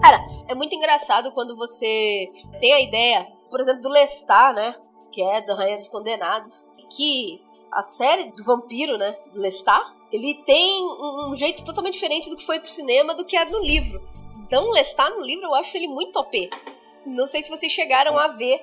Cara, é muito engraçado quando você tem a ideia, por exemplo, do Lestat, né? Que é da Rainha dos Condenados, que a série do vampiro, né? Do Lestat, ele tem um, jeito totalmente diferente do que foi pro cinema do que é no livro. Então, o Lestat no livro eu acho ele muito OP. Não sei se vocês chegaram a ver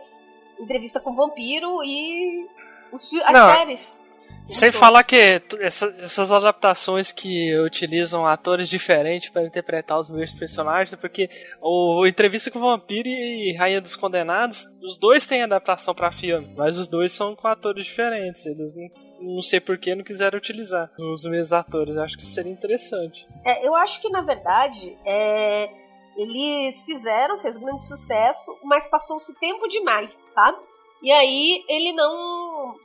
entrevista com o vampiro e os, as Não. séries. Sem falar que essa- essas adaptações que utilizam atores diferentes para interpretar os mesmos personagens, porque o Entrevista com o Vampiro e Rainha dos Condenados, os dois têm adaptação para filme, mas os dois são com atores diferentes. Eles não, não sei por que não quiseram utilizar os mesmos atores. Acho que seria interessante. É, eu acho que na verdade é, eles fizeram, fez grande sucesso, mas passou-se tempo demais, sabe? E aí ele não.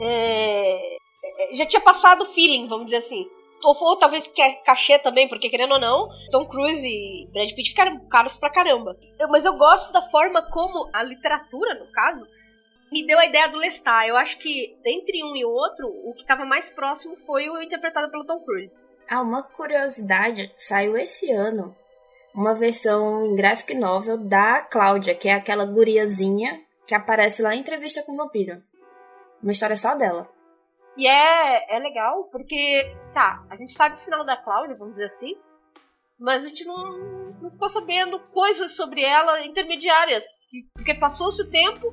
É, é, já tinha passado o feeling, vamos dizer assim. Ou, ou talvez é cachê também, porque querendo ou não, Tom Cruise e Brad Pitt ficaram caros pra caramba. Eu- mas eu gosto da forma como a literatura, no caso, me deu a ideia do Lestat. Eu acho que entre um e outro, o que estava mais próximo foi o interpretado pelo Tom Cruise. Ah, uma curiosidade, saiu esse ano uma versão em graphic novel da Cláudia, que é aquela guriazinha que aparece lá em Entrevista com o Vampiro. Uma história só dela. E é, é legal, porque, tá, a gente sabe o final da Cláudia, vamos dizer assim, mas a gente não, não ficou sabendo coisas sobre ela intermediárias. Porque passou-se o tempo,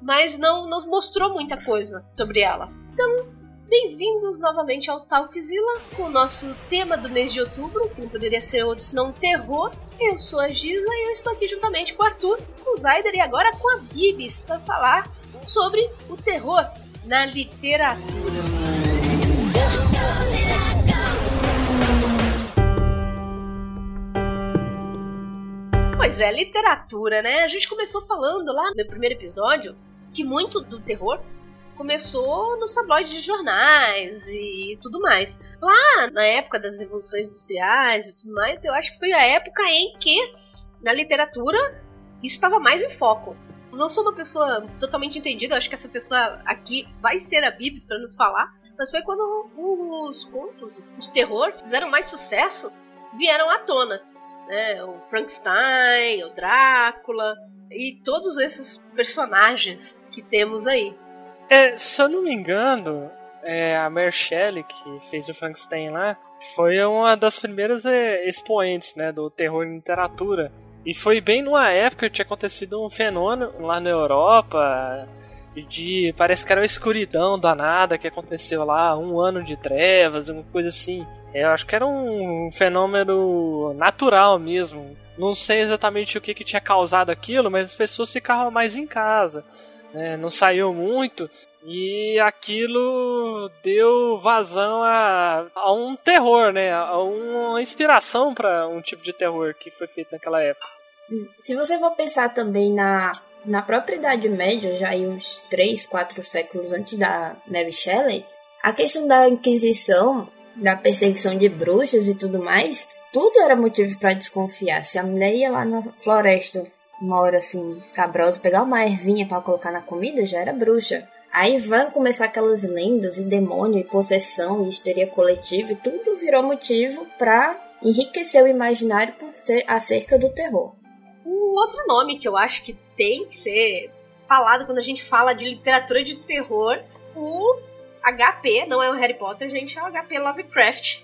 mas não nos mostrou muita coisa sobre ela. Então, bem-vindos novamente ao Talkzilla, com o nosso tema do mês de outubro, que não poderia ser outro senão terror. Eu sou a Gisla e eu estou aqui juntamente com o Arthur, com o Zaider e agora com a Bibis, para falar sobre o terror na literatura. Pois é, literatura, né? A gente começou falando lá no primeiro episódio que muito do terror começou nos tabloides de jornais e tudo mais. Lá na época das revoluções industriais e tudo mais, eu acho que foi a época em que na literatura isso estava mais em foco. Não sou uma pessoa totalmente entendida, acho que essa pessoa aqui vai ser a Bibis para nos falar, mas foi quando os contos de terror fizeram mais sucesso, vieram à tona. Né? O Frankenstein, o Drácula e todos esses personagens que temos aí. É, se eu não me engano, é, a Mary Shelley, que fez o Frankenstein lá, foi uma das primeiras é, expoentes né, do terror em literatura. E foi bem numa época que tinha acontecido um fenômeno lá na Europa de parece que era uma escuridão danada que aconteceu lá, um ano de trevas, uma coisa assim. Eu acho que era um fenômeno natural mesmo. Não sei exatamente o que, que tinha causado aquilo, mas as pessoas ficavam mais em casa, né? não saíam muito. E aquilo deu vazão a, a um terror, né? A uma inspiração para um tipo de terror que foi feito naquela época. Se você for pensar também na, na própria Idade Média, já aí uns 3, 4 séculos antes da Mary Shelley, a questão da Inquisição, da perseguição de bruxas e tudo mais, tudo era motivo para desconfiar. Se a mulher ia lá na floresta, uma hora assim, escabrosa, pegar uma ervinha para colocar na comida, já era bruxa. Aí vão começar aquelas lendas e demônio e possessão e histeria coletiva e tudo virou motivo para enriquecer o imaginário por ser acerca do terror. Um outro nome que eu acho que tem que ser falado quando a gente fala de literatura de terror, o HP, não é o Harry Potter, gente, é o HP Lovecraft.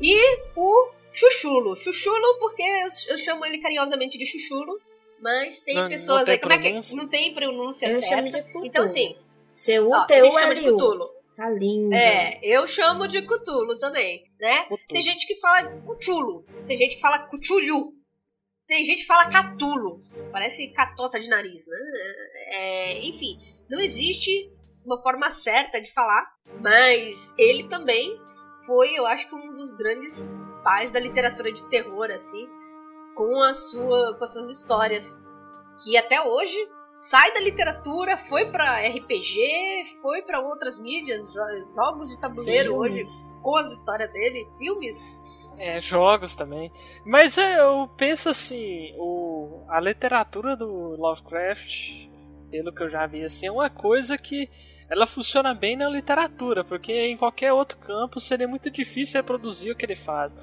E o Chuchulo. Chuchulo porque eu, eu chamo ele carinhosamente de Chuchulo, mas tem Não- não pessoas tem aí, como é que pronúncia? não tem pronúncia Eu certa. Então assim, ó, a gente chama de C-U-T-U-L-U. Cthulhu. Tá lindo. É, eu chamo de Cthulhu também, né? Tem gente que fala Cthulhu, tem gente que fala Cthulhu, tem gente que fala Catulo, parece catota de nariz, né? É, enfim, não existe uma forma certa de falar, mas ele também foi, eu acho que um dos grandes pais da literatura de terror, assim, com a sua, com as suas histórias, que até hoje sai da literatura, foi pra RPG, foi pra outras mídias, jo- jogos de tabuleiro hoje Filmes. com as histórias dele, filmes. É, jogos também. Mas é, eu penso assim, o, a literatura do Lovecraft, pelo que eu já vi, assim, é uma coisa que ela funciona bem na literatura, porque em qualquer outro campo seria muito difícil reproduzir o que ele faz.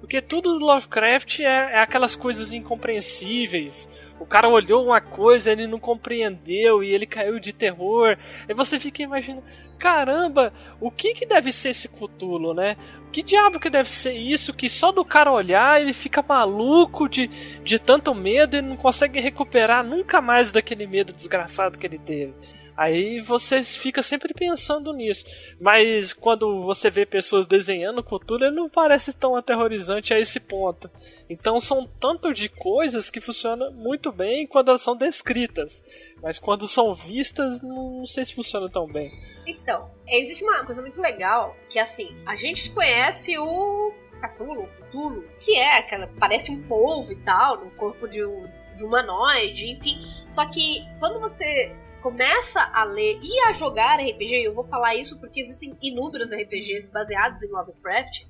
Porque tudo do Lovecraft é, é, aquelas coisas incompreensíveis. O cara olhou uma coisa, ele não compreendeu e ele caiu de terror. Aí você fica imaginando, caramba, o que que deve ser esse Cthulhu, né? Que diabo que deve ser isso que só do cara olhar ele fica maluco de, de tanto medo e não consegue recuperar nunca mais daquele medo desgraçado que ele teve. Aí você fica sempre pensando nisso. Mas quando você vê pessoas desenhando cultura, não parece tão aterrorizante a esse ponto. Então são tanto de coisas que funcionam muito bem quando elas são descritas. Mas quando são vistas, não sei se funciona tão bem. Então, existe uma coisa muito legal que assim, a gente conhece o Cthulhu, Cthulhu, que é aquela. parece um polvo e tal, no corpo de um, de humanoide, enfim. Só que quando você começa a ler e a jogar RPG, eu vou falar isso porque existem inúmeros RPGs baseados em Lovecraft,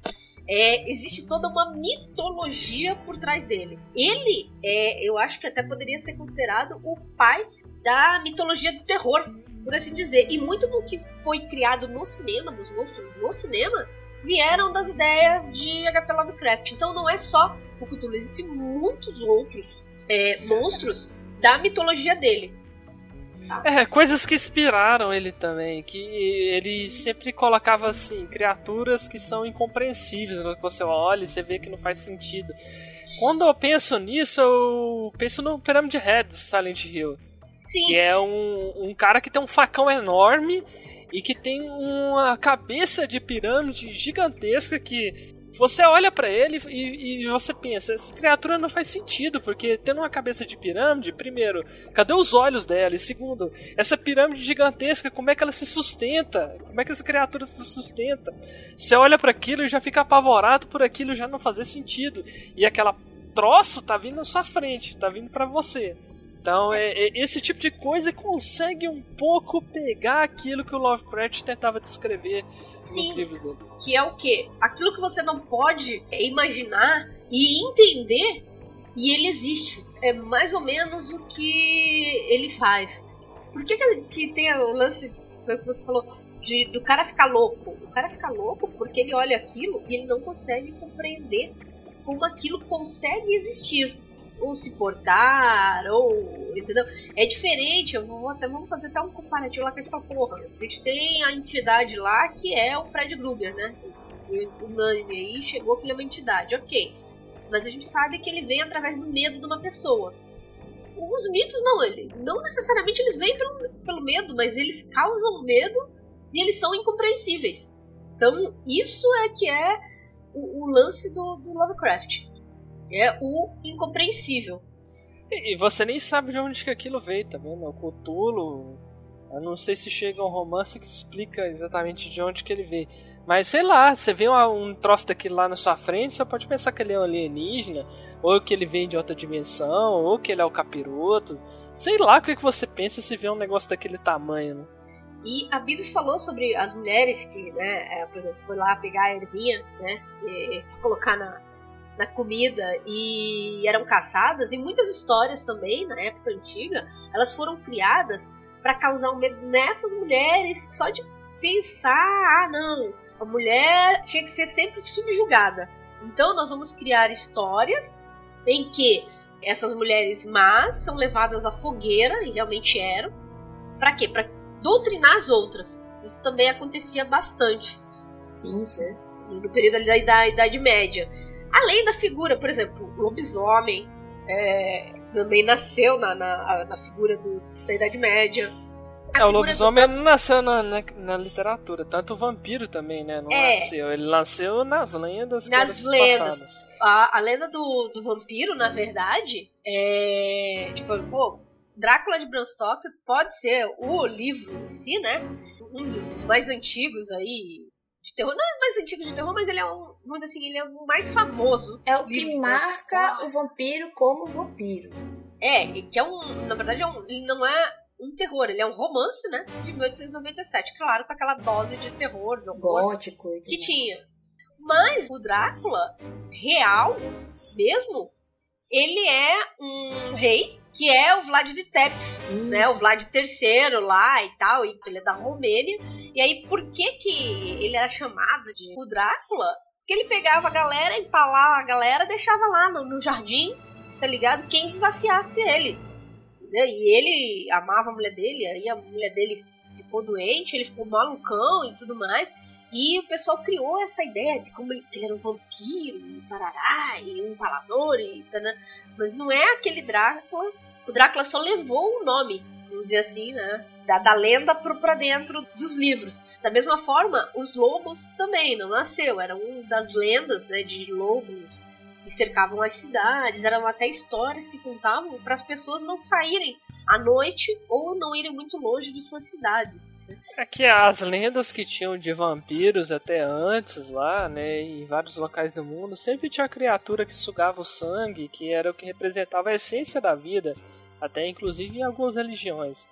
é, existe toda uma mitologia por trás dele. Ele é, eu acho que até poderia ser considerado o pai da mitologia do terror, por assim dizer. E muito do que foi criado no cinema, dos monstros no cinema, vieram das ideias de H.P. Lovecraft. Então não é só o Cthulhu, existem muitos outros é, monstros da mitologia dele. É, coisas que inspiraram ele também, que ele sempre colocava assim, criaturas que são incompreensíveis, quando você olha e você vê que não faz sentido. Quando eu penso nisso, eu penso no Pyramid Head do Silent Hill. Sim. Que é um, um cara que tem um facão enorme e que tem uma cabeça de pirâmide gigantesca que você olha para ele e, e, você pensa, essa criatura não faz sentido, porque tendo uma cabeça de pirâmide, primeiro, cadê os olhos dela? E segundo, essa pirâmide gigantesca, como é que ela se sustenta? Como é que essa criatura se sustenta? Você olha para aquilo e já fica apavorado por aquilo já não fazer sentido. E aquela troço tá vindo na sua frente, tá vindo para você. Então, é, é, esse tipo de coisa consegue um pouco pegar aquilo que o Lovecraft tentava descrever Sim, nos livros dele. Que é o quê? Aquilo que você não pode imaginar e entender, e ele existe. É mais ou menos o que ele faz. Por que, que, que tem o lance, foi o que você falou, de, do cara ficar louco? O cara fica louco porque ele olha aquilo e ele não consegue compreender como aquilo consegue existir ou se portar, ou. Entendeu? É diferente, eu vou até vamos fazer até um comparativo lá que a gente fala, porra, a gente tem a entidade lá que é o Fred Krueger, né? Unânime aí, chegou que ele é uma entidade, ok. Mas a gente sabe que ele vem através do medo de uma pessoa. Os mitos não, ele, não necessariamente eles vêm pelo, pelo medo, mas eles causam medo e eles são incompreensíveis. Então, isso é que é o, o lance do, do Lovecraft. É o incompreensível. E, você nem sabe de onde que aquilo veio, tá vendo? O Cthulhu. Eu não sei se chega um romance que explica exatamente de onde que ele veio. Mas sei lá, você vê um, um troço daquele lá na sua frente, você pode pensar que ele é um alienígena, ou que ele vem de outra dimensão, ou que ele é o capiroto. Sei lá o que, que você pensa se vê um negócio daquele tamanho, né? E a Bíblia falou sobre as mulheres que, né, é, por exemplo, foi lá pegar a ervinha, né, e colocar na, na comida e eram caçadas, e muitas histórias também, na época antiga, elas foram criadas para causar um medo nessas mulheres, só de pensar, ah não, a mulher tinha que ser sempre subjugada. Então nós vamos criar histórias em que essas mulheres más são levadas à fogueira, e realmente eram, para quê? Para doutrinar as outras. Isso também acontecia bastante. Sim, certo. No período da, da Idade Média. Além da figura, por exemplo, o lobisomem é, também nasceu na, na, na figura do, da Idade Média. A é, o lobisomem do... não nasceu na, na, na, literatura, tanto o vampiro também, né? Não é. nasceu. Ele nasceu nas lendas. Nas lendas. A, a, lenda do, do vampiro, na verdade, é. Tipo, pô, Drácula de Bram Stoker pode ser o livro em si, né? Um dos mais antigos aí, de terror. Não é mais antigo de terror, mas ele é um. Vamos assim, ele é o mais famoso. É o que livro, marca o vampiro como vampiro. É, que é um. Na verdade, é um, ele não é um terror, ele é um romance, né? De 1897. Claro, com aquela dose de terror, de gótico que tinha. Mas o Drácula, real mesmo, ele é um rei que é o Vlad de Tepes, né? O Vlad III lá e tal, e ele é da Romênia. E aí, por que que ele era chamado de o Drácula? Porque ele pegava a galera, empalava a galera, deixava lá no, no jardim, tá ligado? Quem desafiasse ele. E ele amava a mulher dele, aí a mulher dele ficou doente, ele ficou malucão e tudo mais. E o pessoal criou essa ideia de como ele, ele era um vampiro, um tarará, e um empalador, e tana. mas não é aquele Drácula. O Drácula só levou o nome, vamos dizer assim, né? Da, da lenda para dentro dos livros. Da mesma forma, os lobos também não nasceu. Era um das lendas né, de lobos que cercavam as cidades, eram até histórias que contavam para as pessoas não saírem à noite ou não irem muito longe de suas cidades. É que as lendas que tinham de vampiros até antes lá, né, em vários locais do mundo, sempre tinha criatura que sugava o sangue, que era o que representava a essência da vida, até inclusive em algumas religiões.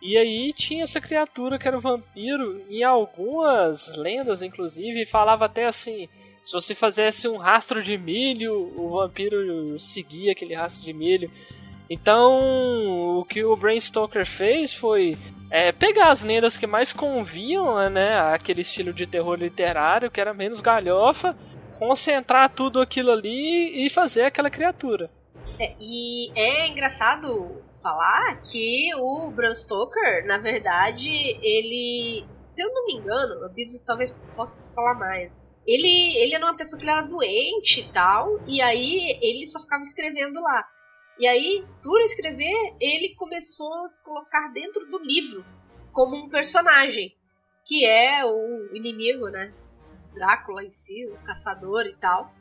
E aí tinha essa criatura que era o vampiro, em algumas lendas, inclusive, falava até assim: se você fizesse um rastro de milho, o vampiro seguia aquele rastro de milho. Então, o que o Bram Stoker fez foi é, pegar as lendas que mais conviam né, àquele estilo de terror literário, que era menos galhofa, concentrar tudo aquilo ali e fazer aquela criatura. É, e é engraçado falar que o Bram Stoker, na verdade, ele, se eu não me engano, a Bíblia talvez possa falar mais, ele, ele era uma pessoa que ele era doente e tal, e aí ele só ficava escrevendo lá. E aí, por escrever, ele começou a se colocar dentro do livro como um personagem, que é o inimigo, né? Drácula em si, o caçador e tal.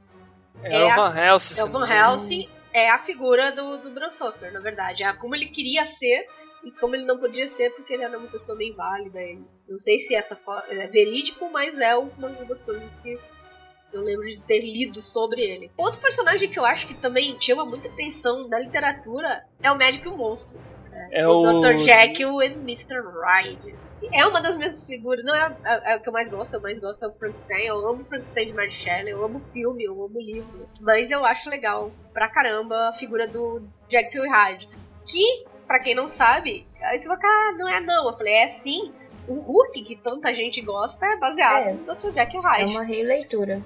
É, é o Van Helsing. É o Van Helsing, é a figura do, do Bram Stoker, na verdade. É como ele queria ser e como ele não podia ser porque ele era uma pessoa bem válida. E não sei se essa é verídico, mas é uma das coisas que eu lembro de ter lido sobre ele. Outro personagem que eu acho que também chama muita atenção da literatura é o Médico e o Monstro. É, é o, o Dr. Jekyll e Mr. Hyde. É uma das minhas figuras, não é, é, é, o que eu mais gosto, eu mais gosto é o Frankenstein. Eu amo o Frankenstein de Mary Shelley, eu amo o filme, eu amo o livro. Mas eu acho legal pra caramba a figura do e Hyde. Que para quem não sabe, aí você vai ah, não é não. Eu falei, é sim. O Hulk, que tanta gente gosta, é baseado é, no Dr. Jack Hyde. É uma releitura.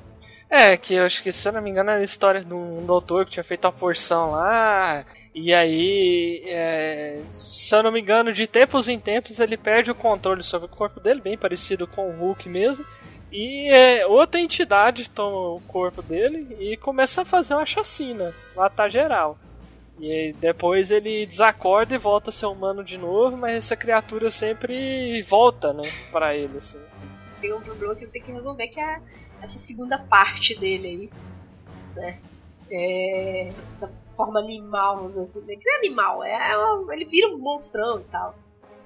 É, que eu acho que, se eu não me engano, era a história de um doutor que tinha feito a porção lá. E aí, é, se eu não me engano, de tempos em tempos ele perde o controle sobre o corpo dele, bem parecido com o Hulk mesmo. E é, outra entidade toma o corpo dele e começa a fazer uma chacina, matar geral. E depois ele desacorda e volta a ser humano de novo, mas essa criatura sempre volta, né, pra ele, assim. Tem um problema que ele tem que resolver, que é essa segunda parte dele aí, né? É, essa forma animal, assim, né? que não é animal, é, é, ele vira um monstrão e tal.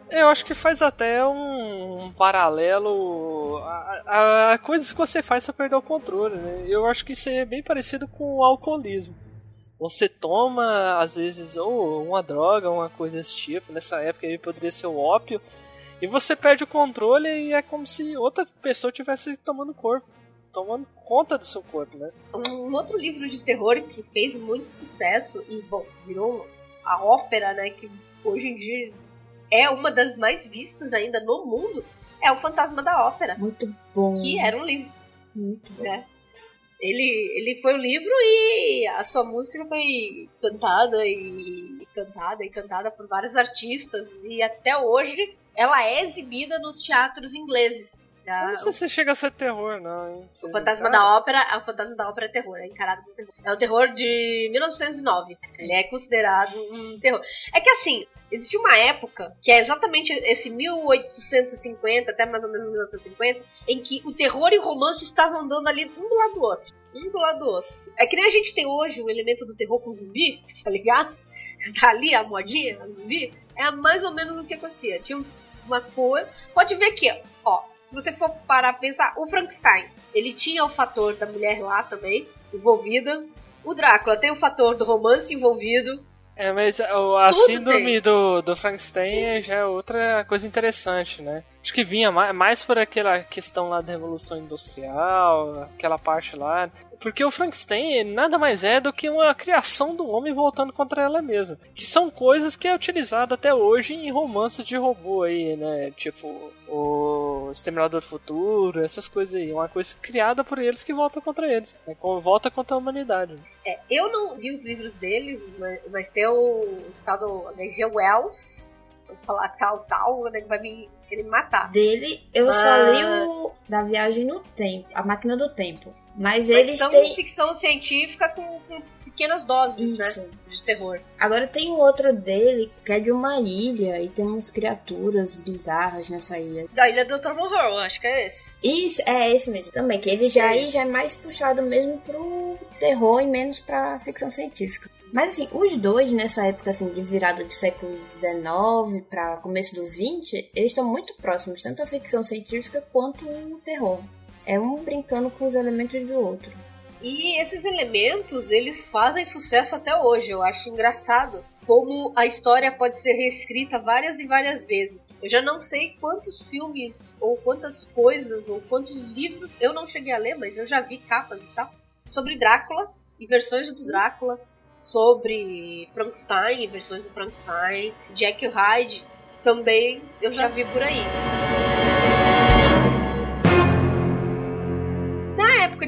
Eu acho que faz até um, um paralelo a, a, a, coisas que você faz pra perder o controle, né? Eu acho que isso é bem parecido com o alcoolismo você toma, às vezes, ou uma droga, uma coisa desse tipo, nessa época aí poderia ser o ópio, e você perde o controle e é como se outra pessoa estivesse tomando corpo, tomando conta do seu corpo, né? Um outro livro de terror que fez muito sucesso e, bom, virou a ópera, né, que hoje em dia é uma das mais vistas ainda no mundo, é o Fantasma da Ópera. Muito bom. Que era um livro. Muito bom. Né? Ele, ele foi o livro e a sua música foi cantada e cantada e cantada por vários artistas e até hoje ela é exibida nos teatros ingleses. Não sei se chega a ser terror, não, hein? O Fantasma da Ópera, o Fantasma da Ópera é terror, é encarado como terror. É o terror de 1909. Ele é considerado um terror. É que assim, existe uma época, que é exatamente esse 1850 até mais ou menos 1950, em que o terror e o romance estavam andando ali um do lado do outro. Um do lado do outro. É que nem a gente tem hoje o elemento do terror com zumbi, tá ligado? Tá ali a modinha, a zumbi. É mais ou menos o que acontecia. Tinha coisa. Pode ver aqui, ó se você for parar a pensar, o Frankenstein, ele tinha o fator da mulher lá também, envolvida. O Drácula tem o fator do romance envolvido. É, mas a síndrome do, do Frankenstein já é outra coisa interessante, né? Acho que vinha mais por aquela questão lá da Revolução Industrial, aquela parte lá. Porque o Frankenstein nada mais é do que uma criação do homem voltando contra ela mesma. Que são coisas que é utilizado até hoje em romances de robô aí, né? Tipo, o Exterminador do Futuro, essas coisas aí. Uma coisa criada por eles que volta contra eles. Né? Volta contra a humanidade. É, eu não li os livros deles, mas, mas tem o tal do H.G. Wells, falar tal, tal, né, vai me querer me matar. Dele, eu só ah. li o da Viagem no Tempo, A Máquina do Tempo. Mas, Mas eles são têm... ficção científica com, com pequenas doses, né, Isso. né? De terror. Agora tem um outro dele que é de uma ilha e tem umas criaturas bizarras nessa ilha. Da ilha do. Monroe, acho que é esse. Isso, é esse mesmo também. Que ele já aí já é mais puxado mesmo pro terror e menos pra ficção científica. Mas assim, os dois nessa época assim de virada de século XIX para começo do XX, eles estão muito próximos, tanto a ficção científica quanto o terror. É um brincando com os elementos do outro. E esses elementos, eles fazem sucesso até hoje. Eu acho engraçado como a história pode ser reescrita várias e várias vezes. Eu já não sei quantos filmes, ou quantas coisas, ou quantos livros eu não cheguei a ler, mas eu já vi capas e tal, sobre Drácula e versões do Drácula sobre Frankenstein, versões do Frankenstein, Jack Hyde, também eu já vi por aí.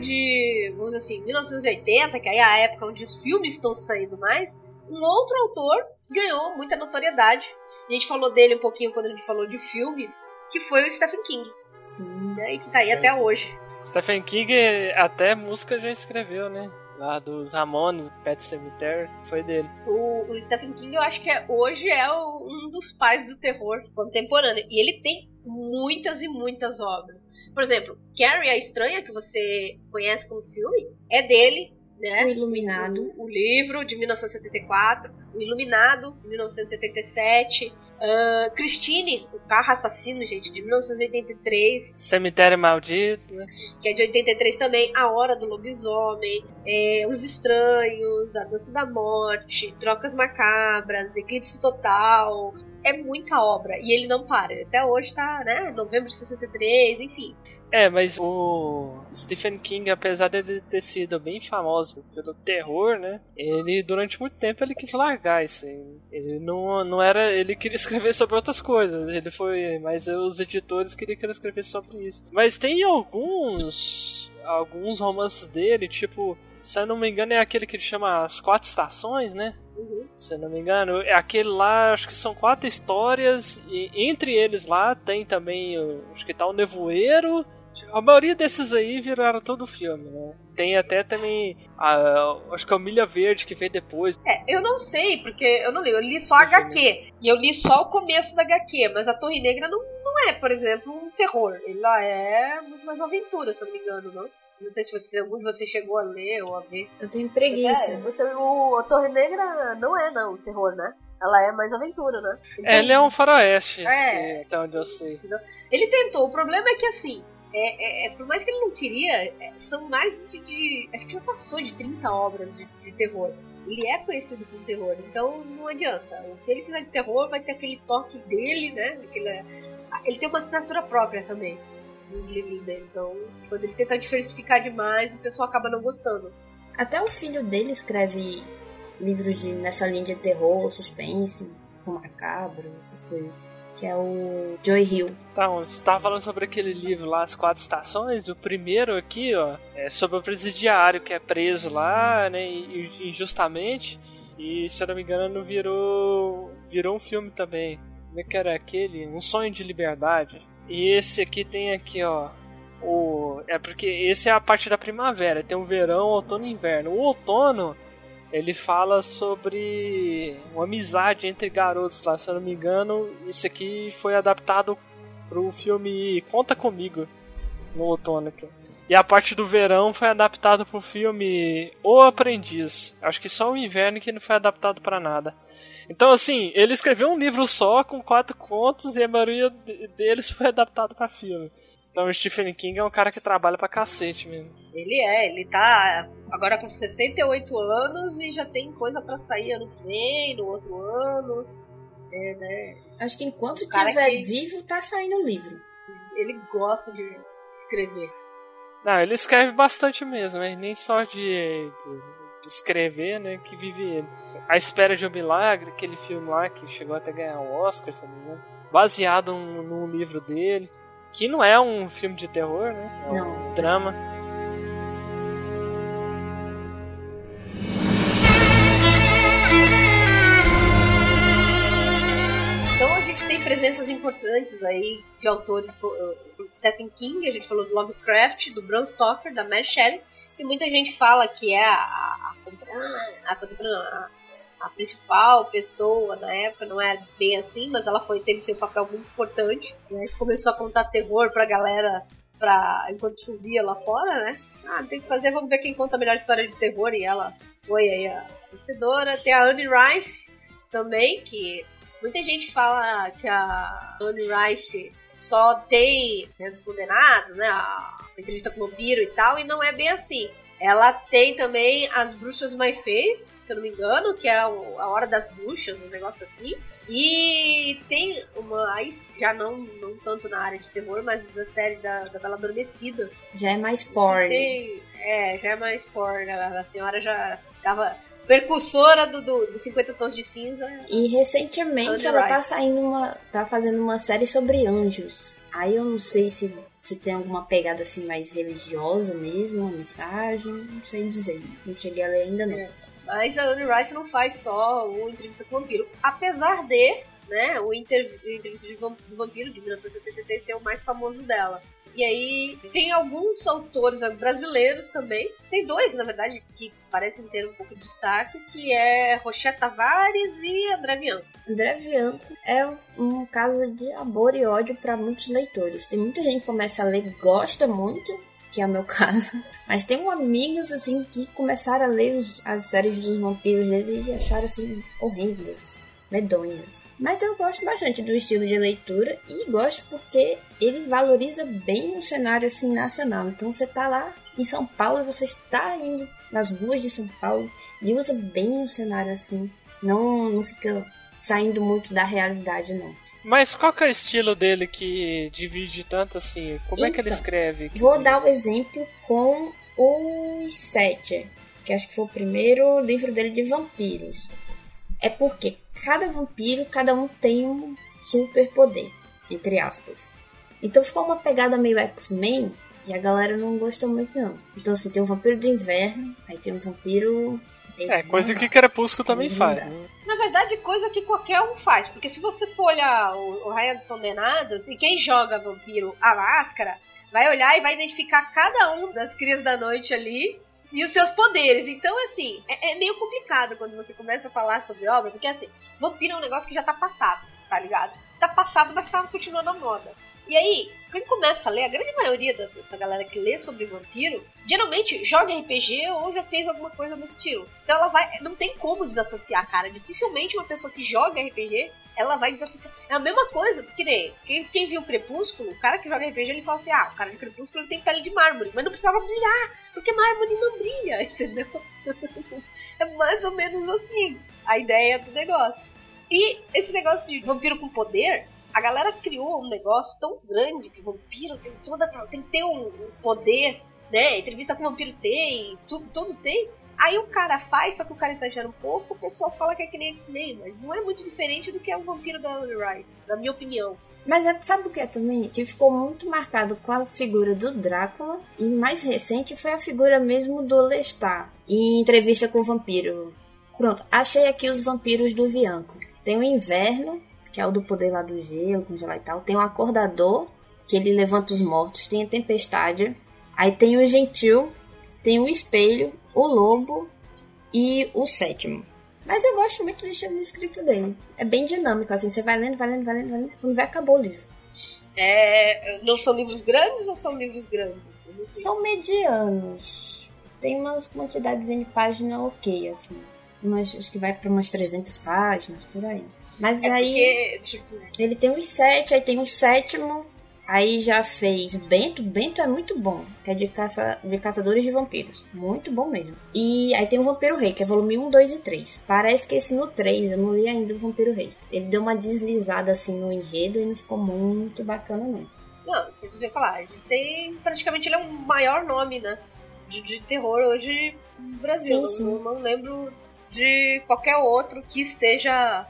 De, vamos dizer assim, 1980, que aí é a época onde os filmes estão saindo mais, um outro autor ganhou muita notoriedade. A gente falou dele um pouquinho quando a gente falou de filmes, que foi o Stephen King. Sim. Né, e que tá aí até hoje. Stephen King até música já escreveu, né? Lá dos Ramones, Pet Cemetery, foi dele. O, o, Stephen King, eu acho que é, hoje é o, um dos pais do terror contemporâneo. E ele tem muitas e muitas obras. Por exemplo, Carrie a Estranha, que você conhece como filme, é dele, né? O Iluminado. O, o livro de 1974, O Iluminado, de 1977, uh, Christine, o carro assassino, gente, de 1983. Cemitério Maldito, né? Que é de 83 também, A Hora do Lobisomem, é, Os Estranhos, A Dança da Morte, Trocas Macabras, Eclipse Total, é muita obra e ele não para. Até hoje tá, né? Novembro de 63, enfim. É, mas o Stephen King, apesar de ter sido bem famoso pelo terror, né? Ele durante muito tempo ele quis largar isso aí. Ele não, não era, ele queria escrever sobre outras coisas. Ele foi, mas os editores queriam que ele escrevesse sobre isso. Mas tem alguns alguns romances dele, tipo, se eu não me engano é aquele que ele chama As Quatro Estações, né? Uhum. Se eu não me engano, é aquele lá, acho que são quatro histórias, e entre eles lá tem também, acho que tá o Nevoeiro, a maioria desses aí viraram todo filme, né? Tem até também. A, acho que é o Milha Verde que veio depois. É, eu não sei, porque eu não li. Eu li só Esse HQ. Filme. E eu li só o começo da HQ, mas a Torre Negra não, não é, por exemplo, um terror. Ela é muito mais uma aventura, se eu não me engano, não? Não sei se você, algum de vocês chegou a ler ou a ver. Eu tenho preguiça. É, o, a Torre Negra não é, não, terror, né? Ela é mais aventura, né? Ele, é, ele é um faroeste, é, até onde eu sei. Ele tentou, o problema é que assim, é, é, é, por mais que ele não queria, é, são mais de, de, Acho que já passou de 30 obras de, de, terror. Ele é conhecido por terror, então não adianta. O que ele fizer de terror vai ter aquele toque dele, né? Aquele, ele tem uma assinatura própria também nos livros dele. Então, quando ele tenta diversificar demais, o pessoal acaba não gostando. Até o filho dele escreve livros de, nessa linha de terror, suspense, com macabro, essas coisas que é o Joy Hill. Então, você estava falando sobre aquele livro lá, As Quatro Estações. O primeiro aqui, ó, é sobre o presidiário que é preso lá, né, injustamente. E, se eu não me engano, virou, virou um filme também. Como é que era aquele? Um Sonho de Liberdade. E esse aqui tem aqui, ó, o... É porque esse é a parte da primavera. Tem o verão, outono e inverno. O outono ele fala sobre uma amizade entre garotos lá, se eu não me engano. Isso aqui foi adaptado pro filme Conta Comigo no outono aqui. E a parte do verão foi adaptada pro filme O Aprendiz. Acho que só o inverno que não foi adaptado para nada. Então, assim, ele escreveu um livro só com quatro contos e a maioria deles foi adaptado para filme. Então o Stephen King é um cara que trabalha pra cacete mesmo. Ele é, ele tá agora com 68 anos e já tem coisa para sair ano que vem, no outro ano. É, né? Acho que enquanto estiver que... vivo, tá saindo o livro. Ele gosta de escrever. Não, ele escreve bastante mesmo, mas nem só de, de, escrever, né, que vive ele. A Espera de um Milagre, aquele filme lá que chegou até a ganhar o Oscar, se não me engano, baseado num, num livro dele, que não é um filme de terror, né, é um não. drama. gente tem presenças importantes aí de autores uh, Stephen King, a gente falou do Lovecraft, do Bram Stoker, da Mary Shelley, e muita gente fala que é a, a, a, a, a principal pessoa na época, não é bem assim, mas ela foi teve seu papel muito importante, né? Começou a contar terror pra galera pra, enquanto chovia lá fora, né? Ah, tem que fazer, vamos ver quem conta a melhor história de terror, e ela foi aí a vencedora. Tem a Anne Rice também, que Muita gente fala que a Anne Rice só tem né, dos condenados, né? A entrevista com o vampiro e tal, e não é bem assim. Ela tem também as bruxas mais feias, se eu não me engano, que é a Hora das Bruxas, um negócio assim. E tem uma. Aí já não, não tanto na área de terror, mas da série da, da Bela Adormecida. Já é mais porn. Tem, é, já é mais porn. A, a senhora já tava percursora do, do, do 50 Tons de Cinza. E recentemente ela tá saindo uma. tá fazendo uma série sobre anjos. Aí eu não sei se, se tem alguma pegada assim mais religiosa mesmo, uma mensagem, não sei dizer. Não cheguei a ler ainda não. É. Mas a Anne Rice não faz só o Entrevista com o Vampiro. Apesar de, né, o, inter, o Entrevista do Vampiro de 1976 ser o mais famoso dela. E aí tem alguns autores brasileiros também. Tem dois, na verdade, que parecem ter um pouco de destaque, que é Rochette Tavares e André Bianco. André Bianco é um caso de amor e ódio para muitos leitores. Tem muita gente que começa a ler gosta muito, que é o meu caso. Mas tem amigos, assim, que começaram a ler os, as séries dos vampiros dele e acharam, assim, horrendas medonhas. Mas eu gosto bastante do estilo de leitura e gosto porque ele valoriza bem o cenário assim nacional. Então você tá lá em São Paulo, você está indo nas ruas de São Paulo e usa bem o cenário assim. Não, não fica saindo muito da realidade, não. Mas qual que é o estilo dele que divide tanto assim? Como então, é que ele então, escreve? Vou dar o um exemplo com o Sete, que acho que foi o primeiro livro dele de vampiros. É porque cada vampiro, cada um tem um super poder, entre aspas. Então ficou uma pegada meio X-Men e a galera não gostou muito não. Então assim, tem um vampiro do inverno, aí tem um vampiro... É, coisa que Crepúsculo também faz. Né? Na verdade, coisa que qualquer um faz, porque se você for olhar o, o Raia dos Condenados, e quem joga vampiro a máscara, vai olhar e vai identificar cada um das crias da noite ali e os seus poderes. Então, assim, é, é, meio complicado quando você começa a falar sobre obra, porque assim, vampiro é um negócio que já tá passado, tá ligado? Tá passado, mas tá continuando na moda. E aí, quando começa a ler, a grande maioria dessa galera que lê sobre vampiro, geralmente joga RPG ou já fez alguma coisa do estilo. Então ela vai. Não tem como desassociar, cara. Dificilmente uma pessoa que joga RPG ela vai desassociar. É a mesma coisa, porque nem, quem, quem viu Crepúsculo, o cara que joga RPG, ele fala assim: ah, o cara de Crepúsculo ele tem pele de mármore, mas não precisava brilhar, porque mármore não brilha, entendeu? é mais ou menos assim a ideia do negócio. E esse negócio de vampiro com poder, a galera criou um negócio tão grande que vampiro tem toda tem que ter um, um poder, né? Entrevista com vampiro tem, tudo, tudo tem. Aí o cara faz, só que o cara exagera um pouco, o pessoal fala que é que nem X-Men, mas não é muito diferente do que é o vampiro da Anne Rice, na minha opinião. Mas é, sabe o que é também? Que ficou muito marcado com a figura do Drácula, e mais recente foi a figura mesmo do Lestat, em entrevista com o vampiro. Pronto, achei aqui os vampiros do Vianco. Tem o Inverno, que é o do poder lá do gelo, congelar e tal. Tem o Acordador, que ele levanta os mortos. Tem a Tempestade. Aí tem o Gentil, tem o Espelho o Lobo e o Sétimo. Mas eu gosto muito do estilo de escrito dele. É bem dinâmico, assim, você vai lendo, vai lendo, vai lendo, vai lendo, quando vai acabou o livro. É, não são livros grandes ou são livros grandes? São medianos. Tem umas quantidades de página ok, assim. Umas, acho que vai para umas 300 páginas, por aí. Mas é aí. Porque, tipo... Ele tem os sete, aí tem o sétimo, Aí já fez Bento. Bento é muito bom, que é de, caça, de caçadores de vampiros. Muito bom mesmo. E aí tem o Vampiro Rei, que é volume 1, 2 e 3. Parece que esse no 3, eu não li ainda o Vampiro Rei. Ele deu uma deslizada assim no enredo e não ficou muito bacana, não. Não, preciso eu falar, a gente tem. Praticamente ele é o maior nome, né? De, de terror hoje no Brasil. Sim, sim. Eu não lembro de qualquer outro que esteja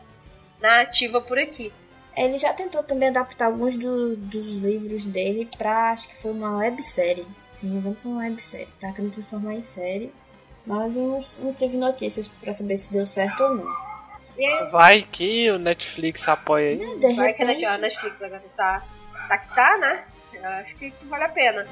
na ativa por aqui. Ele já tentou também adaptar alguns do- dos livros dele pra, acho que foi uma websérie. Se não me engano, foi uma websérie. Tá querendo transformar em série. Mas eu não, não tive notícias pra saber se deu certo ou não. E aí, Vai que o Netflix apoia aí. Vai que a repente, Net- a Netflix agora tá, tá que tá, né? Eu acho que que vale a pena.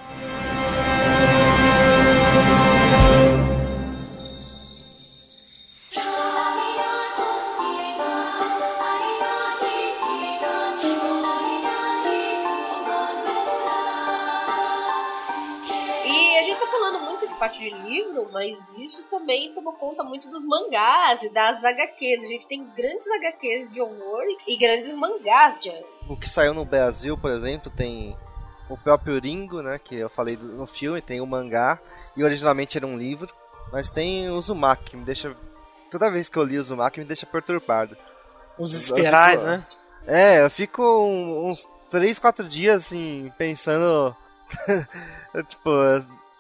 Parte de livro, mas isso também toma conta muito dos mangás e das HQs. A gente tem grandes HQs de horror e grandes mangás de O que saiu no Brasil, por exemplo, tem o próprio Ringo, né? Que eu falei no filme, tem o mangá, e originalmente era um livro. Mas tem o Uzumaki, que me deixa. Toda vez que eu li o Uzumaki, me deixa perturbado. Os Agora espirais, ficou- né? É, eu fico uns 3, 4 dias assim, pensando. tipo,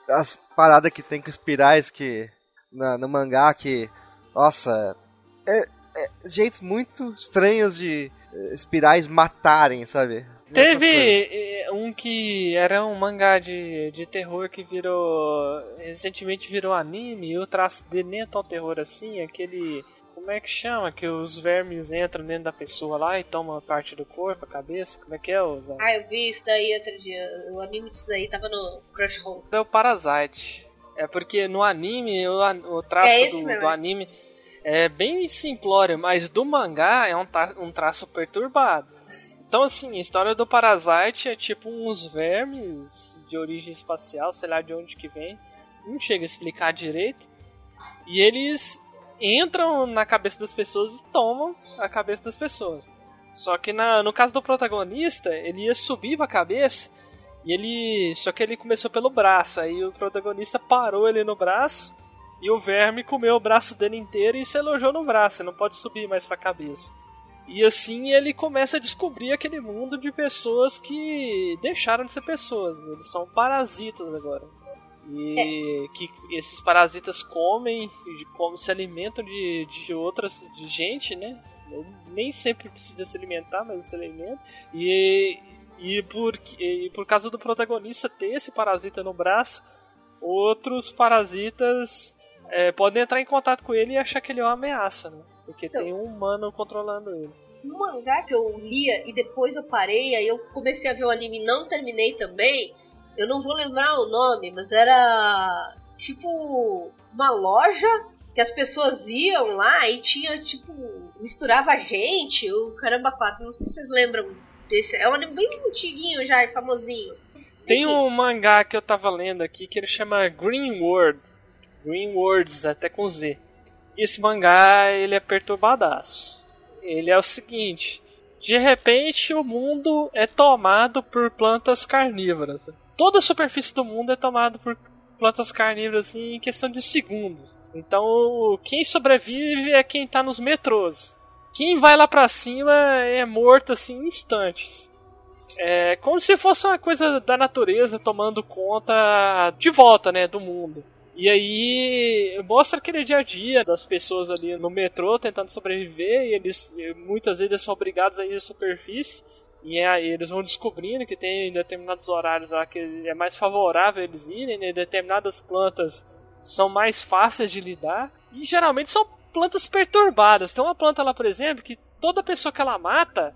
as, as paradas que tem com espirais que. Na, no mangá que. Nossa. É, é jeitos muito estranhos de eh, espirais matarem, sabe? Teve eh, um que era um mangá de, de terror que virou. Recentemente virou anime e o traço dele nem é tão terror assim. Aquele. Como é que chama? Que os vermes entram dentro da pessoa lá e tomam parte do corpo, a cabeça. Como é que é, Zão? Ah, eu vi isso daí outro dia. O anime disso daí tava no Crunchyroll. É o Parasite. É porque no anime, o, traço É esse do, do é. anime é bem simplório, mas do mangá é um, tra- um traço perturbado. Então, assim, a história do Parasite é tipo uns vermes de origem espacial, sei lá de onde que vem. Não chega a explicar direito. E eles entram na cabeça das pessoas e tomam a cabeça das pessoas. Só que na- no caso do protagonista, ele ia subir pra cabeça e ele. Só que ele começou pelo braço. Aí o protagonista parou ele no braço. E o verme comeu o braço dele inteiro e se alojou no braço. Ele não pode subir mais pra cabeça. E assim ele começa a descobrir aquele mundo de pessoas que deixaram de ser pessoas. Eles são parasitas agora. E que esses parasitas comem, e como se alimentam de, de outras. de gente, né? Nem sempre precisa se alimentar, mas se alimenta. E, e, por, e por causa do protagonista ter esse parasita no braço, outros parasitas é, podem entrar em contato com ele e achar que ele é uma ameaça, né? Porque Então. tem um humano controlando ele. No mangá que eu lia e depois eu parei, aí eu comecei a ver o anime e não terminei também. Eu não vou lembrar o nome, mas era tipo uma loja que as pessoas iam lá e tinha tipo misturava gente, o caramba quatro, não sei se vocês lembram desse. É um anime bem antiguinho já, é famosinho. Tem Enfim, um mangá que eu tava lendo aqui que ele chama Green World. Green Words, até com Z. E esse mangá, ele é perturbadaço. Ele é o seguinte: de repente o mundo é tomado por plantas carnívoras. Toda a superfície do mundo é tomada por plantas carnívoras assim, em questão de segundos. Então, quem sobrevive é quem tá nos metrôs. Quem vai lá pra cima é morto assim em instantes. É como se fosse uma coisa da natureza tomando conta de volta, né, do mundo. E aí mostra aquele dia a dia das pessoas ali no metrô tentando sobreviver e eles muitas vezes são obrigados a ir à superfície e aí eles vão descobrindo que tem determinados horários lá que é mais favorável eles irem, né? determinadas plantas são mais fáceis de lidar e geralmente são plantas perturbadas. Tem uma planta lá, por exemplo, que toda pessoa que ela mata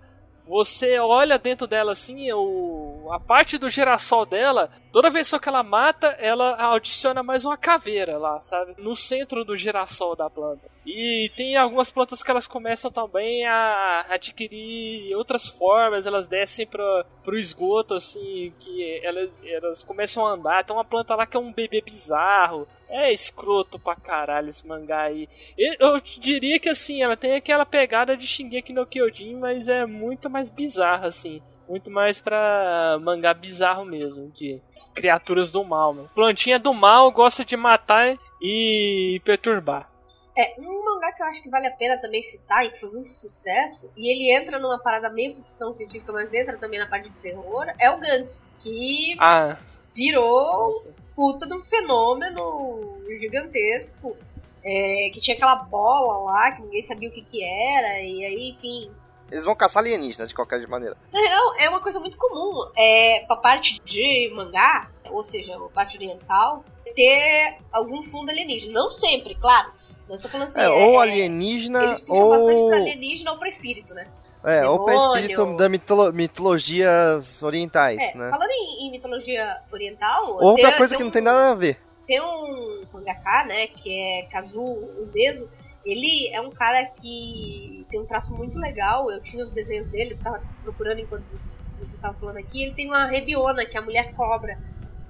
você olha dentro dela assim, o, a parte do girassol dela, toda vez que ela mata, ela adiciona mais uma caveira lá, sabe? No centro do girassol da planta. E tem algumas plantas que elas começam também a adquirir outras formas, elas descem para pro esgoto, assim, que elas, elas começam a andar. Tem uma planta lá que é um bebê bizarro. É escroto pra caralho esse mangá aí. Eu, diria que assim, ela tem aquela pegada de Shingeki no Kyojin, mas é muito mais bizarra, assim. muito mais pra mangá bizarro mesmo, de criaturas do mal. Né? Plantinha do mal gosta de matar e perturbar. É, um mangá que eu acho que vale a pena também citar e que foi muito sucesso, e ele entra numa parada meio ficção científica, mas entra também na parte de terror, é o Gantz, que Ah, virou nossa. puta de um fenômeno gigantesco. é, que tinha aquela bola lá, que ninguém sabia o que que era, e aí, enfim. Eles vão caçar alienígenas de qualquer maneira. Na real, é uma coisa muito comum. É, pra parte de mangá, ou seja, a parte oriental, ter algum fundo alienígena. Não sempre, claro. Mas tô falando assim. É, ou alienígena, Eles puxam bastante ou. pra alienígena ou pra espírito, né? É, ou pra demônio. espírito da mitolo- mitologias orientais, É, né? falando em, em mitologia oriental. Ou tem- pra coisa que um- não tem nada a ver. Tem um mangaka, né, que é Kazu Umezo. Ele é um cara que tem um traço muito legal. Eu tinha os desenhos dele, eu tava procurando enquanto você, você estava falando aqui. Ele tem uma Rebiona, que é a mulher cobra.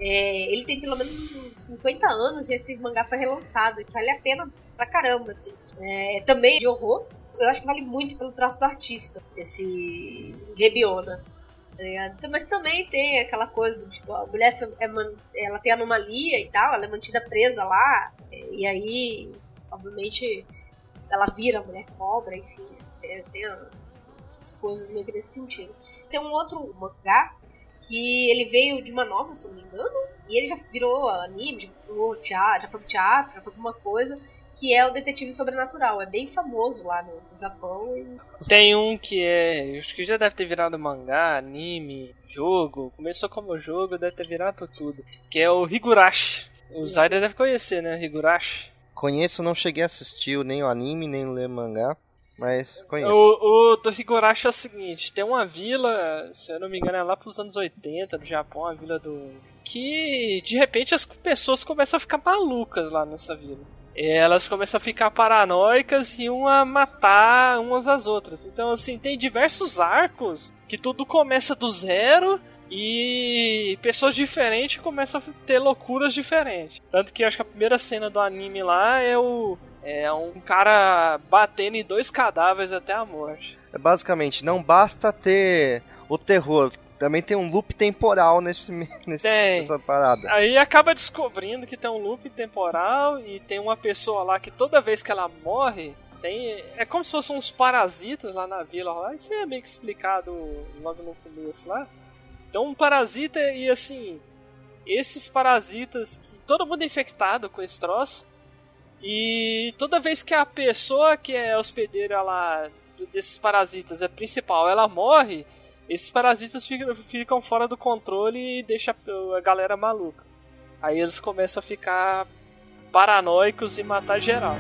É, ele tem pelo menos uns 50 anos e esse mangá foi relançado. E vale a pena pra caramba, assim. É, também de horror. Eu acho que vale muito pelo traço do artista, esse Rebiona. tá Mas também tem aquela coisa do tipo, a mulher é ela tem anomalia e tal, ela é mantida presa lá, é, e aí, obviamente, ela vira mulher cobra, enfim, tem, tem as coisas meio que nesse sentido. Tem um outro mangá que ele veio de uma nova, se não me engano, e ele já virou anime, já virou teatro, já foi pro teatro, já foi pra uma coisa, que é o Detetive Sobrenatural. É bem famoso lá no, no Japão. E Tem um que é. Acho que já deve ter virado mangá, anime, jogo. Começou como jogo, deve ter virado tudo. Que é o Higurashi. O Zaira deve conhecer, né? Higurashi. Conheço, não cheguei a assistir nem o anime, nem ler mangá, mas conheço. O, o do Higurashi é o seguinte: tem uma vila, se eu não me engano, é lá pros anos 80 do Japão, a vila do. Que de repente as pessoas começam a ficar malucas lá nessa vila. Elas começam a ficar paranoicas e uma matar umas às outras. Então, assim, tem diversos arcos que tudo começa do zero e pessoas diferentes começam a ter loucuras diferentes. Tanto que acho que a primeira cena do anime lá é o. É um cara batendo em dois cadáveres até a morte. É basicamente, não basta ter o terror, também tem um loop temporal nesse, nesse, nessa parada. Aí acaba descobrindo que tem um loop temporal e tem uma pessoa lá que toda vez que ela morre, tem. É como se fossem uns parasitas lá na vila lá. Isso é meio que explicado logo no começo lá. Então um parasita e assim. Esses parasitas que todo mundo é infectado com esse troço. E toda vez que a pessoa que é hospedeira lá desses parasitas é principal, ela morre, esses parasitas ficam, ficam fora do controle e deixa a galera maluca. Aí eles começam a ficar paranoicos e matar geral.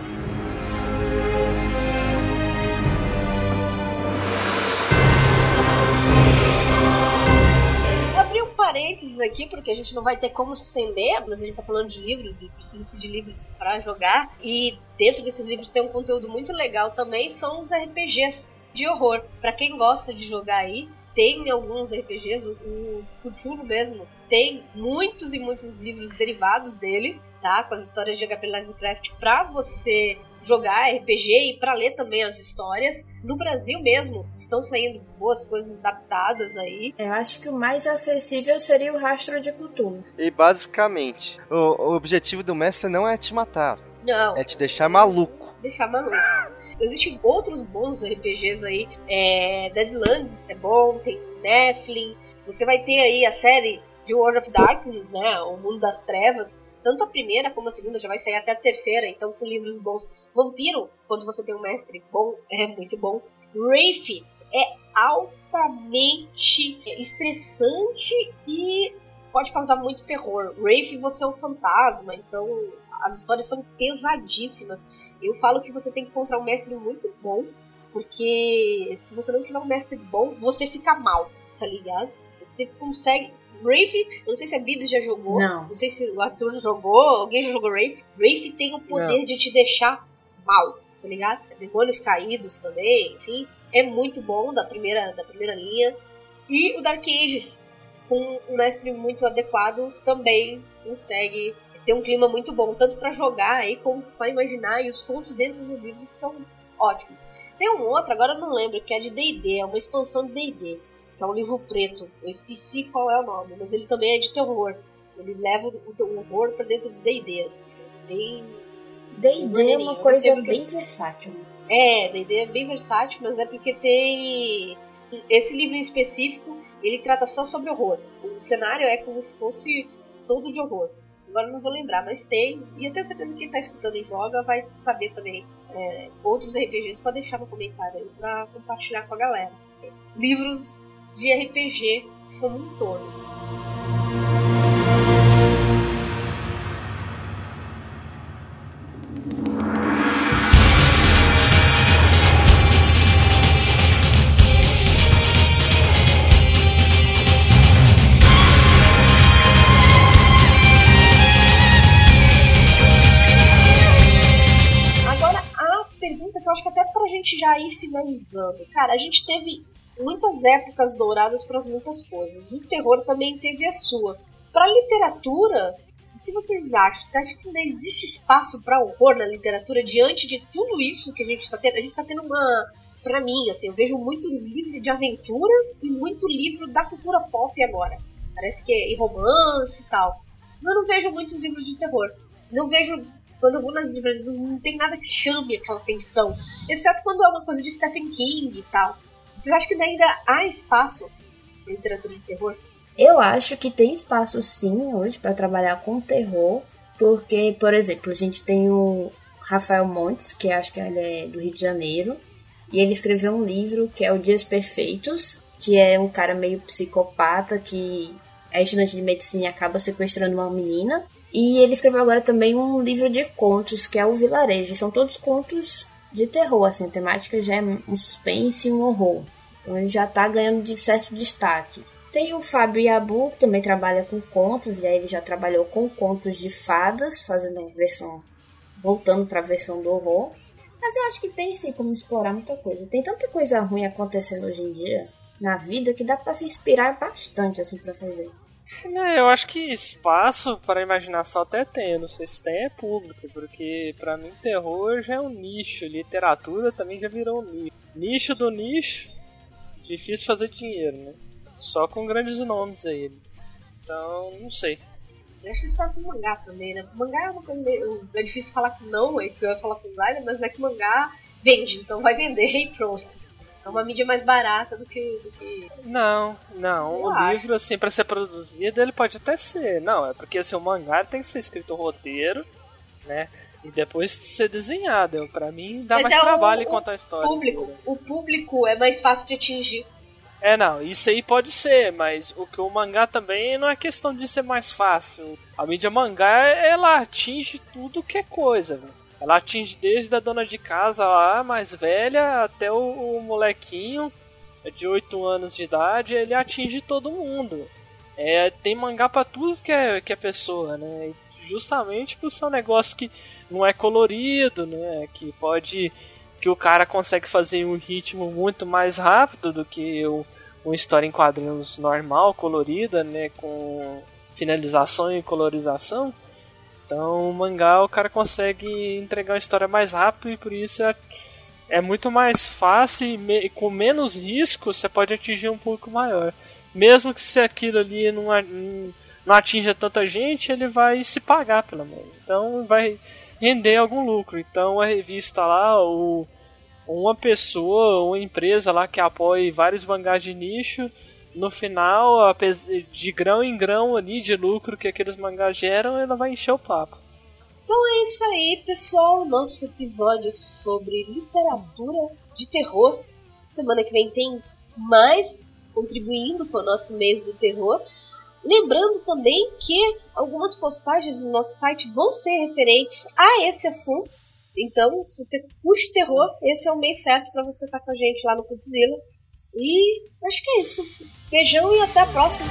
Vou abrir um parênteses aqui, porque a gente não vai ter como se estender, mas a gente tá falando de livros e precisa de livros pra jogar. E dentro desses livros tem um conteúdo muito legal também, são os RPGs de horror. Pra quem gosta de jogar aí, tem alguns RPGs, o Cthulhu mesmo tem muitos e muitos livros derivados dele, tá? Com as histórias de HP Lovecraft pra você jogar RPG e pra ler também as histórias. No Brasil mesmo estão saindo boas coisas adaptadas aí. Eu acho que o mais acessível seria o Rastro de Cthulhu. E basicamente, o, o objetivo do mestre não é te matar, Não, é te deixar maluco. deixar maluco. Existem outros bons RPGs aí. É, Deadlands é bom, tem Nephilim. Você vai ter aí a série de World of Darkness, né? O Mundo das Trevas. Tanto a primeira como a segunda já vai sair até a terceira, então com livros bons. Vampiro, quando você tem um mestre bom, é muito bom. Wraith é altamente estressante e pode causar muito terror. Wraith você é um fantasma, então as histórias são pesadíssimas. Eu falo que você tem que encontrar um mestre muito bom, porque se você não tiver um mestre bom, você fica mal, tá ligado? Você consegue. Wraith, eu não sei se a Bibi já jogou, Não. sei se o Arthur já jogou, alguém já jogou Wraith. Wraith tem o poder de te deixar mal, tá ligado? Demônios caídos também, enfim. É muito bom da primeira, da primeira linha. E o Dark Ages, com um mestre muito adequado, também consegue ter um clima muito bom, tanto pra jogar aí como pra imaginar, e os contos dentro do livro são ótimos. Tem um outro, agora eu não lembro, que é de D&D, é uma expansão de D&D, que é um livro preto. Eu esqueci qual é o nome, mas ele também é de terror. Ele leva o, o horror para dentro do D&D, assim. Bem... D&D é uma coisa bem versátil. É, D&D é bem versátil, mas é porque tem... Esse livro em específico, ele trata só sobre horror. O cenário é como se fosse todo de horror. Agora não vou lembrar, mas tem. E eu tenho certeza que quem tá escutando e joga vai saber também é, outros RPGs. Pode deixar no comentário aí pra compartilhar com a galera. Livros de RPG como um todo. Já ir finalizando, cara, a gente teve muitas épocas douradas para muitas coisas. O terror também teve a sua. Para literatura, o que vocês acham? Você acha que ainda existe espaço para horror na literatura diante de tudo isso que a gente está tendo? A gente está tendo uma, para mim, assim, eu vejo muito livro de aventura e muito livro da cultura pop agora. Parece que é romance e tal. Eu não vejo muitos livros de terror. Não vejo quando eu vou nas livrarias, não tem nada que chame aquela atenção. Exceto quando é uma coisa de Stephen King e tal. Vocês acham que ainda há espaço para literatura de terror? Eu acho que tem espaço sim hoje para trabalhar com terror, porque, por exemplo, a gente tem o Rafael Montes, que acho que ele é do Rio de Janeiro, e ele escreveu um livro que é o Dias Perfeitos, que é um cara meio psicopata que é estudante de medicina e acaba sequestrando uma menina. E ele escreveu agora também um livro de contos, que é o Vilarejo. São todos contos de terror, assim, a temática já é um suspense e um horror. Então ele já tá ganhando de certo destaque. Tem o Fábio Yabu, que também trabalha com contos, e aí ele já trabalhou com contos de fadas, fazendo uma versão. voltando para a versão do horror. Mas eu acho que tem sim como explorar muita coisa. Tem tanta coisa ruim acontecendo hoje em dia na vida que dá para se inspirar bastante assim para fazer. É, eu acho que espaço para imaginação até tem, eu não sei se tem é público, porque para mim terror já é um nicho, literatura também já virou um nicho. Nicho do nicho, difícil fazer dinheiro, né? Só com grandes nomes aí. Então, não sei. Eu acho que só com mangá também, né? Mangá é uma coisa meio. É difícil falar que não, é pior falar com Zaira, mas é que mangá vende, então vai vender e pronto. É uma mídia mais barata do que. Do que... Não, não. Eu o acho. livro, assim, pra ser produzido, ele pode até ser. Não, é porque assim, o mangá tem que ser escrito roteiro, né? E depois ser desenhado. Pra mim dá Mas mais é trabalho o, contar a história. Público, o público é mais fácil de atingir. É, não, isso aí pode ser, mas o que o mangá também não é questão de ser mais fácil. A mídia mangá, ela atinge tudo que é coisa, velho. Ela atinge desde a dona de casa lá, mais velha, até o, o molequinho de 8 anos de idade, ele atinge todo mundo. É, tem mangá pra tudo que é, que é pessoa, né? Justamente por ser um negócio que não é colorido, né? Que pode. que o cara consegue fazer um ritmo muito mais rápido do que o, uma história em quadrinhos normal, colorida, né? Com finalização e colorização. Então, o mangá o cara consegue entregar uma história mais rápido e por isso é, é muito mais fácil e me, com menos risco você pode atingir um público maior. Mesmo que se aquilo ali não, não atinja tanta gente, ele vai se pagar pelo menos. Então vai render algum lucro. Então a revista lá, ou uma pessoa, uma empresa lá que apoie vários mangás de nicho, no final, de grão em grão ali de lucro que aqueles mangás geram, ela vai encher o papo. Então é isso aí, pessoal. Nosso episódio sobre literatura de terror. Semana que vem tem mais contribuindo para o nosso mês do terror. Lembrando também que algumas postagens no nosso site vão ser referentes a esse assunto. Então, se você curte terror, esse é o mês certo para você estar tá com a gente lá no Putzilla. E acho que é isso. Beijão e até a próxima.